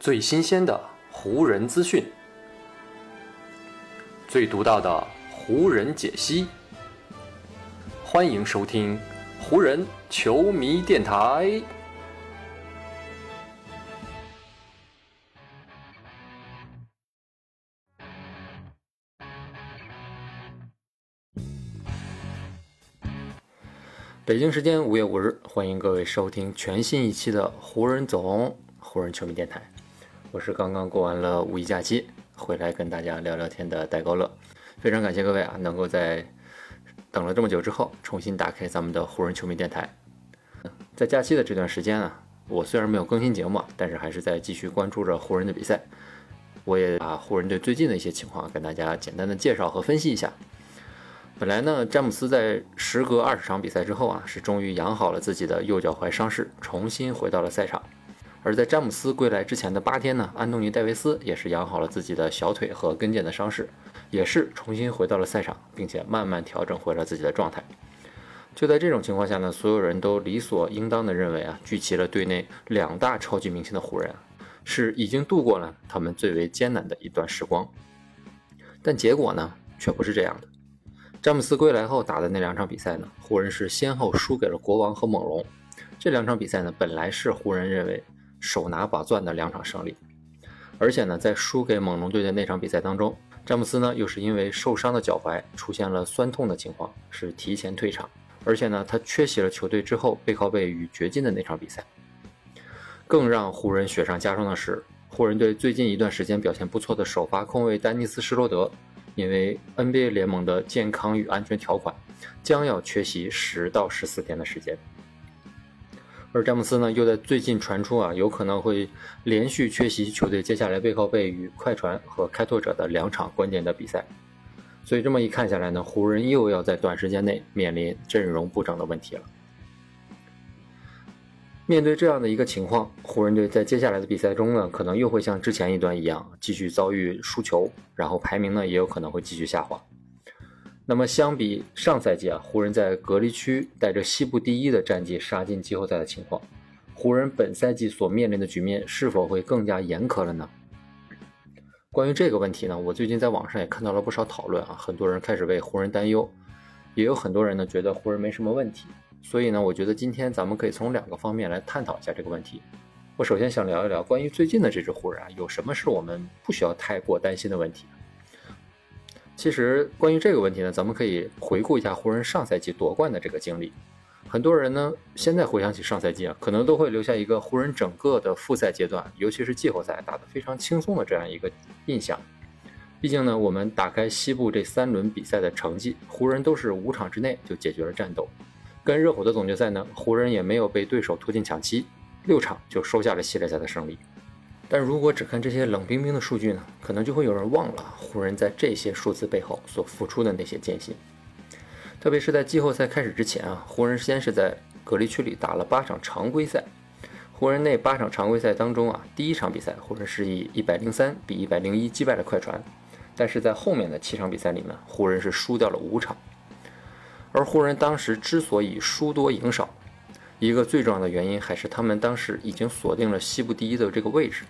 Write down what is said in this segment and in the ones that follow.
最新鲜的湖人资讯，最独到的湖人解析。欢迎收听湖人球迷电台。北京时间五月五日，欢迎各位收听全新一期的湖人总湖人球迷电台。我是刚刚过完了五一假期回来跟大家聊聊天的戴高乐，非常感谢各位啊，能够在等了这么久之后重新打开咱们的湖人球迷电台。在假期的这段时间啊，我虽然没有更新节目，但是还是在继续关注着湖人的比赛。我也把湖人队最近的一些情况跟大家简单的介绍和分析一下。本来呢，詹姆斯在时隔二十场比赛之后啊，是终于养好了自己的右脚踝伤势，重新回到了赛场。而在詹姆斯归来之前的八天呢，安东尼·戴维斯也是养好了自己的小腿和跟腱的伤势，也是重新回到了赛场，并且慢慢调整回了自己的状态。就在这种情况下呢，所有人都理所应当的认为啊，聚齐了队内两大超级明星的湖人，是已经度过了他们最为艰难的一段时光。但结果呢，却不是这样的。詹姆斯归来后打的那两场比赛呢，湖人是先后输给了国王和猛龙。这两场比赛呢，本来是湖人认为。手拿把攥的两场胜利，而且呢，在输给猛龙队的那场比赛当中，詹姆斯呢又是因为受伤的脚踝出现了酸痛的情况，是提前退场，而且呢，他缺席了球队之后背靠背与掘金的那场比赛。更让湖人雪上加霜的是，湖人队最近一段时间表现不错的首发控卫丹尼斯施罗德，因为 NBA 联盟的健康与安全条款，将要缺席十到十四天的时间。而詹姆斯呢，又在最近传出啊，有可能会连续缺席球队接下来背靠背与快船和开拓者的两场关键的比赛。所以这么一看下来呢，湖人又要在短时间内面临阵容不整的问题了。面对这样的一个情况，湖人队在接下来的比赛中呢，可能又会像之前一段一样，继续遭遇输球，然后排名呢也有可能会继续下滑。那么相比上赛季啊，湖人在隔离区带着西部第一的战绩杀进季后赛的情况，湖人本赛季所面临的局面是否会更加严苛了呢？关于这个问题呢，我最近在网上也看到了不少讨论啊，很多人开始为湖人担忧，也有很多人呢觉得湖人没什么问题。所以呢，我觉得今天咱们可以从两个方面来探讨一下这个问题。我首先想聊一聊关于最近的这支湖人啊，有什么是我们不需要太过担心的问题？其实关于这个问题呢，咱们可以回顾一下湖人上赛季夺冠的这个经历。很多人呢，现在回想起上赛季啊，可能都会留下一个湖人整个的复赛阶段，尤其是季后赛打得非常轻松的这样一个印象。毕竟呢，我们打开西部这三轮比赛的成绩，湖人都是五场之内就解决了战斗。跟热火的总决赛呢，湖人也没有被对手拖进抢七，六场就收下了系列赛的胜利。但如果只看这些冷冰冰的数据呢，可能就会有人忘了湖人在这些数字背后所付出的那些艰辛。特别是在季后赛开始之前啊，湖人先是在隔离区里打了八场常规赛。湖人那八场常规赛当中啊，第一场比赛湖人是以一百零三比一百零一击败了快船，但是在后面的七场比赛里呢，湖人是输掉了五场。而湖人当时之所以输多赢少，一个最重要的原因还是他们当时已经锁定了西部第一的这个位置。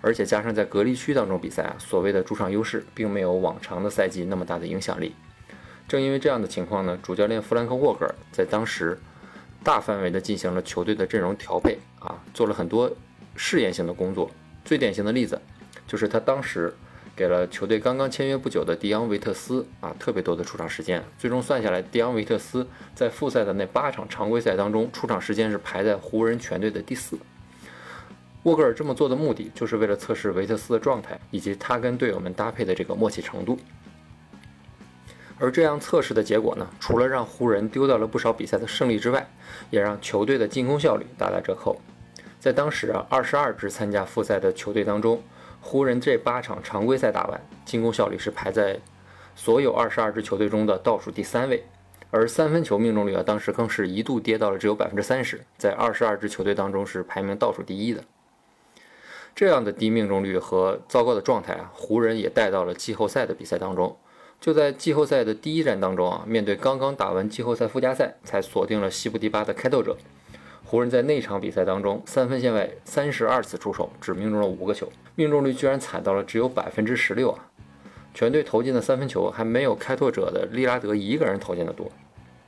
而且加上在隔离区当中比赛啊，所谓的主场优势并没有往常的赛季那么大的影响力。正因为这样的情况呢，主教练弗兰克沃格尔在当时大范围的进行了球队的阵容调配啊，做了很多试验性的工作。最典型的例子就是他当时给了球队刚刚签约不久的迪昂维特斯啊特别多的出场时间。最终算下来，迪昂维特斯在复赛的那八场常规赛当中出场时间是排在湖人全队的第四。沃格尔这么做的目的，就是为了测试维特斯的状态以及他跟队友们搭配的这个默契程度。而这样测试的结果呢，除了让湖人丢掉了不少比赛的胜利之外，也让球队的进攻效率大打折扣。在当时啊，二十二支参加复赛的球队当中，湖人这八场常规赛打完，进攻效率是排在所有二十二支球队中的倒数第三位。而三分球命中率啊，当时更是一度跌到了只有百分之三十，在二十二支球队当中是排名倒数第一的。这样的低命中率和糟糕的状态啊，湖人也带到了季后赛的比赛当中。就在季后赛的第一战当中啊，面对刚刚打完季后赛附加赛才锁定了西部第八的开拓者，湖人在那场比赛当中，三分线外三十二次出手，只命中了五个球，命中率居然惨到了只有百分之十六啊！全队投进的三分球还没有开拓者的利拉德一个人投进的多。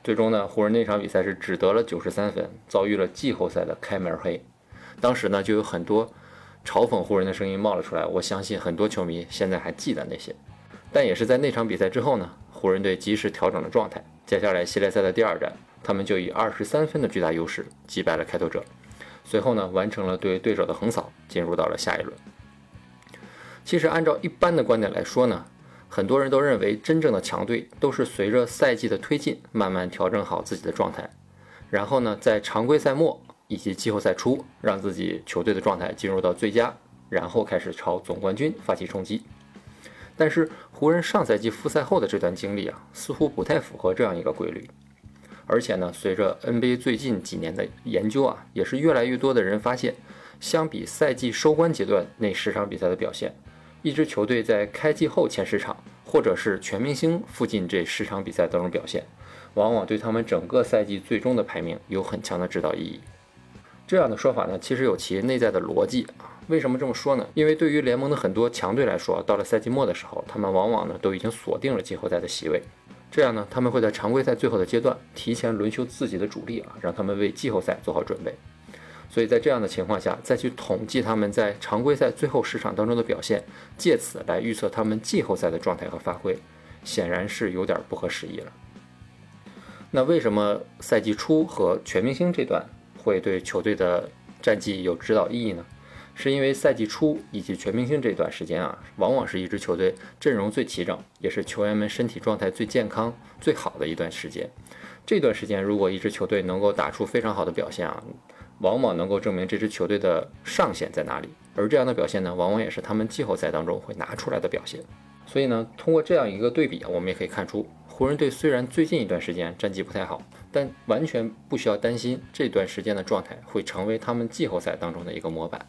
最终呢，湖人那场比赛是只得了九十三分，遭遇了季后赛的开门黑。当时呢，就有很多嘲讽湖人的声音冒了出来。我相信很多球迷现在还记得那些。但也是在那场比赛之后呢，湖人队及时调整了状态。接下来系列赛的第二战。他们就以二十三分的巨大优势击败了开拓者，随后呢完成了对对手的横扫，进入到了下一轮。其实按照一般的观点来说呢，很多人都认为真正的强队都是随着赛季的推进，慢慢调整好自己的状态，然后呢在常规赛末以及季后赛初，让自己球队的状态进入到最佳，然后开始朝总冠军发起冲击。但是湖人上赛季复赛后的这段经历啊，似乎不太符合这样一个规律。而且呢，随着 NBA 最近几年的研究啊，也是越来越多的人发现，相比赛季收官阶段那十场比赛的表现，一支球队在开季后前十场，或者是全明星附近这十场比赛当中表现，往往对他们整个赛季最终的排名有很强的指导意义。这样的说法呢，其实有其内在的逻辑啊。为什么这么说呢？因为对于联盟的很多强队来说，到了赛季末的时候，他们往往呢都已经锁定了季后赛的席位。这样呢，他们会在常规赛最后的阶段提前轮休自己的主力啊，让他们为季后赛做好准备。所以在这样的情况下，再去统计他们在常规赛最后十场当中的表现，借此来预测他们季后赛的状态和发挥，显然是有点不合时宜了。那为什么赛季初和全明星这段会对球队的战绩有指导意义呢？是因为赛季初以及全明星这段时间啊，往往是一支球队阵容最齐整，也是球员们身体状态最健康、最好的一段时间。这段时间，如果一支球队能够打出非常好的表现啊，往往能够证明这支球队的上限在哪里。而这样的表现呢，往往也是他们季后赛当中会拿出来的表现。所以呢，通过这样一个对比啊，我们也可以看出，湖人队虽然最近一段时间战绩不太好，但完全不需要担心这段时间的状态会成为他们季后赛当中的一个模板。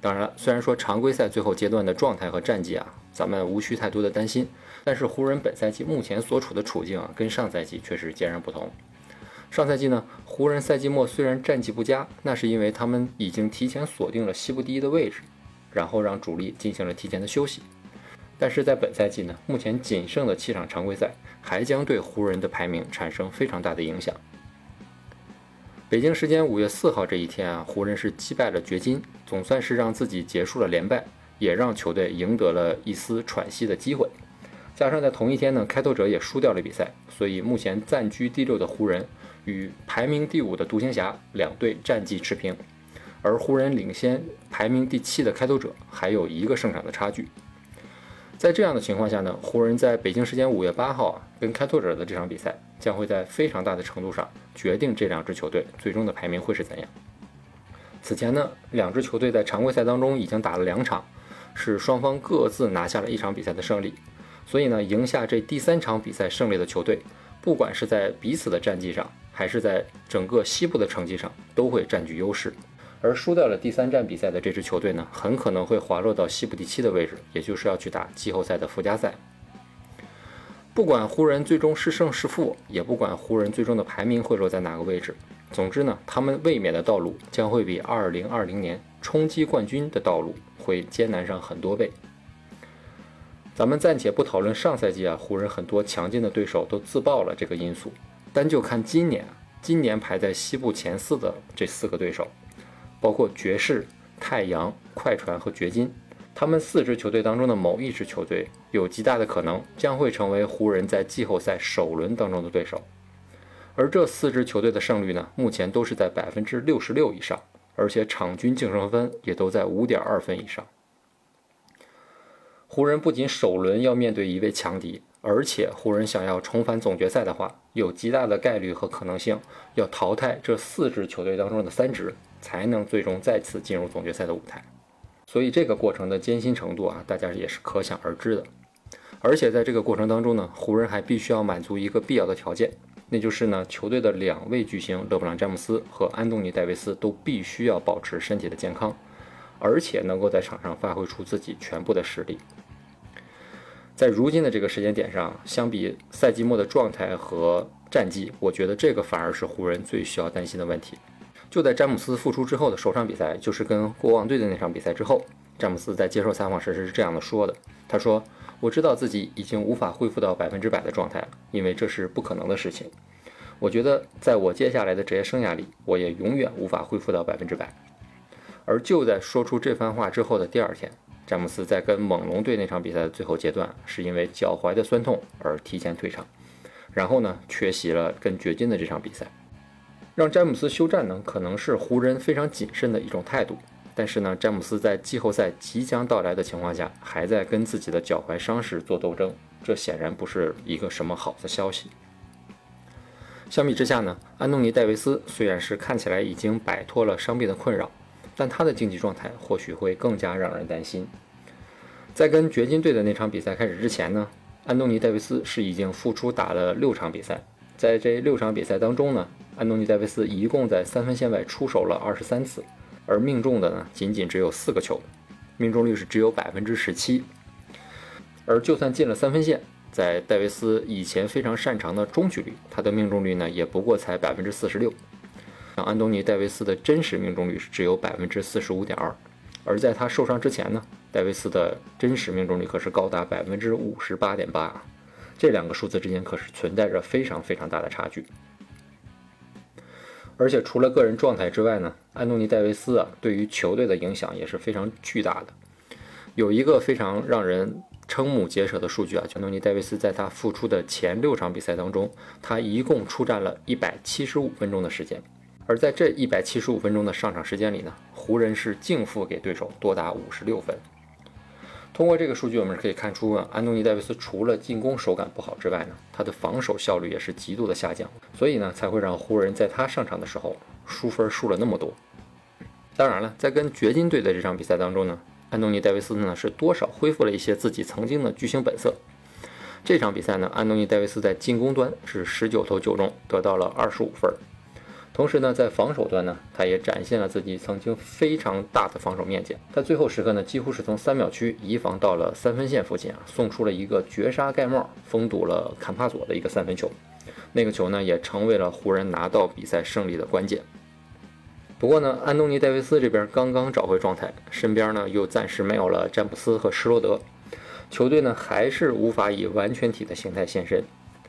当然了，虽然说常规赛最后阶段的状态和战绩啊，咱们无需太多的担心，但是湖人本赛季目前所处的处境啊，跟上赛季确实截然不同。上赛季呢，湖人赛季末虽然战绩不佳，那是因为他们已经提前锁定了西部第一的位置，然后让主力进行了提前的休息。但是在本赛季呢，目前仅剩的七场常规赛还将对湖人的排名产生非常大的影响。北京时间五月四号这一天啊，湖人是击败了掘金，总算是让自己结束了连败，也让球队赢得了一丝喘息的机会。加上在同一天呢，开拓者也输掉了比赛，所以目前暂居第六的湖人与排名第五的独行侠两队战绩持平，而湖人领先排名第七的开拓者还有一个胜场的差距。在这样的情况下呢，湖人在北京时间五月八号啊，跟开拓者的这场比赛将会在非常大的程度上决定这两支球队最终的排名会是怎样。此前呢，两支球队在常规赛当中已经打了两场，是双方各自拿下了一场比赛的胜利，所以呢，赢下这第三场比赛胜利的球队，不管是在彼此的战绩上，还是在整个西部的成绩上，都会占据优势。而输掉了第三站比赛的这支球队呢，很可能会滑落到西部第七的位置，也就是要去打季后赛的附加赛。不管湖人最终是胜是负，也不管湖人最终的排名会落在哪个位置，总之呢，他们卫冕的道路将会比2020年冲击冠军的道路会艰难上很多倍。咱们暂且不讨论上赛季啊，湖人很多强劲的对手都自爆了这个因素，单就看今年，今年排在西部前四的这四个对手。包括爵士、太阳、快船和掘金，他们四支球队当中的某一支球队有极大的可能将会成为湖人在季后赛首轮当中的对手。而这四支球队的胜率呢，目前都是在百分之六十六以上，而且场均净胜分也都在五点二分以上。湖人不仅首轮要面对一位强敌，而且湖人想要重返总决赛的话，有极大的概率和可能性要淘汰这四支球队当中的三支。才能最终再次进入总决赛的舞台，所以这个过程的艰辛程度啊，大家也是可想而知的。而且在这个过程当中呢，湖人还必须要满足一个必要的条件，那就是呢，球队的两位巨星勒布朗·詹姆斯和安东尼·戴维斯都必须要保持身体的健康，而且能够在场上发挥出自己全部的实力。在如今的这个时间点上，相比赛季末的状态和战绩，我觉得这个反而是湖人最需要担心的问题。就在詹姆斯复出之后的首场比赛，就是跟国王队的那场比赛之后，詹姆斯在接受采访时是这样的说的：“他说，我知道自己已经无法恢复到百分之百的状态了，因为这是不可能的事情。我觉得在我接下来的职业生涯里，我也永远无法恢复到百分之百。”而就在说出这番话之后的第二天，詹姆斯在跟猛龙队那场比赛的最后阶段，是因为脚踝的酸痛而提前退场，然后呢，缺席了跟掘金的这场比赛。让詹姆斯休战呢，可能是湖人非常谨慎的一种态度。但是呢，詹姆斯在季后赛即将到来的情况下，还在跟自己的脚踝伤势做斗争，这显然不是一个什么好的消息。相比之下呢，安东尼·戴维斯虽然是看起来已经摆脱了伤病的困扰。但他的竞技状态或许会更加让人担心。在跟掘金队的那场比赛开始之前呢，安东尼·戴维斯是已经复出打了六场比赛。在这六场比赛当中呢，安东尼·戴维斯一共在三分线外出手了二十三次，而命中的呢仅仅只有四个球，命中率是只有百分之十七。而就算进了三分线，在戴维斯以前非常擅长的中距离，他的命中率呢也不过才百分之四十六。安东尼·戴维斯的真实命中率是只有百分之四十五点二，而在他受伤之前呢，戴维斯的真实命中率可是高达百分之五十八点八，这两个数字之间可是存在着非常非常大的差距。而且除了个人状态之外呢，安东尼·戴维斯啊，对于球队的影响也是非常巨大的。有一个非常让人瞠目结舌的数据啊，安东尼·戴维斯在他复出的前六场比赛当中，他一共出战了一百七十五分钟的时间。而在这一百七十五分钟的上场时间里呢，湖人是净负给对手多达五十六分。通过这个数据，我们可以看出啊，安东尼·戴维斯除了进攻手感不好之外呢，他的防守效率也是极度的下降，所以呢，才会让湖人在他上场的时候输分输了那么多。当然了，在跟掘金队的这场比赛当中呢，安东尼·戴维斯呢是多少恢复了一些自己曾经的巨星本色。这场比赛呢，安东尼·戴维斯在进攻端是十九投九中，得到了二十五分。同时呢，在防守端呢，他也展现了自己曾经非常大的防守面积。他最后时刻呢，几乎是从三秒区移防到了三分线附近啊，送出了一个绝杀盖帽，封堵了坎帕佐的一个三分球。那个球呢，也成为了湖人拿到比赛胜利的关键。不过呢，安东尼·戴维斯这边刚刚找回状态，身边呢又暂时没有了詹姆斯和施罗德，球队呢还是无法以完全体的形态现身。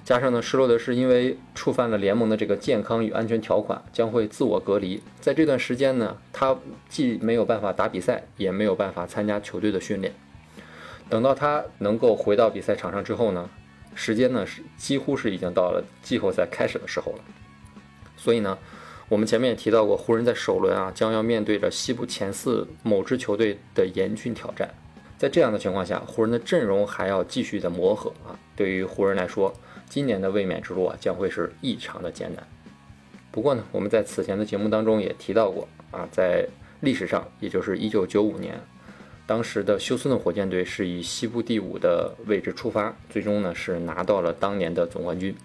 加上呢，施罗德是因为触犯了联盟的这个健康与安全条款，将会自我隔离。在这段时间呢，他既没有办法打比赛，也没有办法参加球队的训练。等到他能够回到比赛场上之后呢，时间呢是几乎是已经到了季后赛开始的时候了。所以呢，我们前面也提到过，湖人在首轮啊将要面对着西部前四某支球队的严峻挑战。在这样的情况下，湖人的阵容还要继续的磨合啊。对于湖人来说，今年的卫冕之路啊，将会是异常的艰难。不过呢，我们在此前的节目当中也提到过啊，在历史上，也就是1995年，当时的休斯顿火箭队是以西部第五的位置出发，最终呢是拿到了当年的总冠军。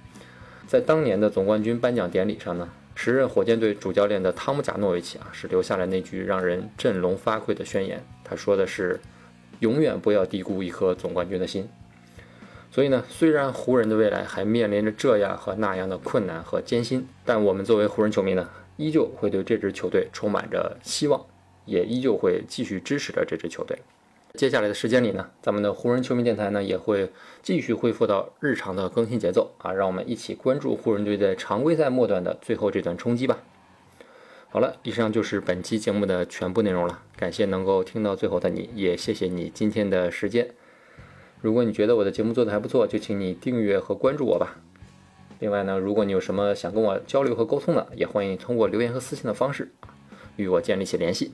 在当年的总冠军颁奖典礼上呢，时任火箭队主教练的汤姆贾诺维奇啊，是留下了那句让人振聋发聩的宣言，他说的是：“永远不要低估一颗总冠军的心。”所以呢，虽然湖人的未来还面临着这样和那样的困难和艰辛，但我们作为湖人球迷呢，依旧会对这支球队充满着希望，也依旧会继续支持着这支球队。接下来的时间里呢，咱们的湖人球迷电台呢也会继续恢复到日常的更新节奏啊，让我们一起关注湖人队在常规赛末段的最后这段冲击吧。好了，以上就是本期节目的全部内容了，感谢能够听到最后的你，也谢谢你今天的时间。如果你觉得我的节目做得还不错，就请你订阅和关注我吧。另外呢，如果你有什么想跟我交流和沟通的，也欢迎通过留言和私信的方式与我建立起联系。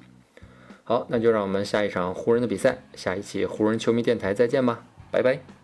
好，那就让我们下一场湖人的比赛，下一期湖人球迷电台再见吧，拜拜。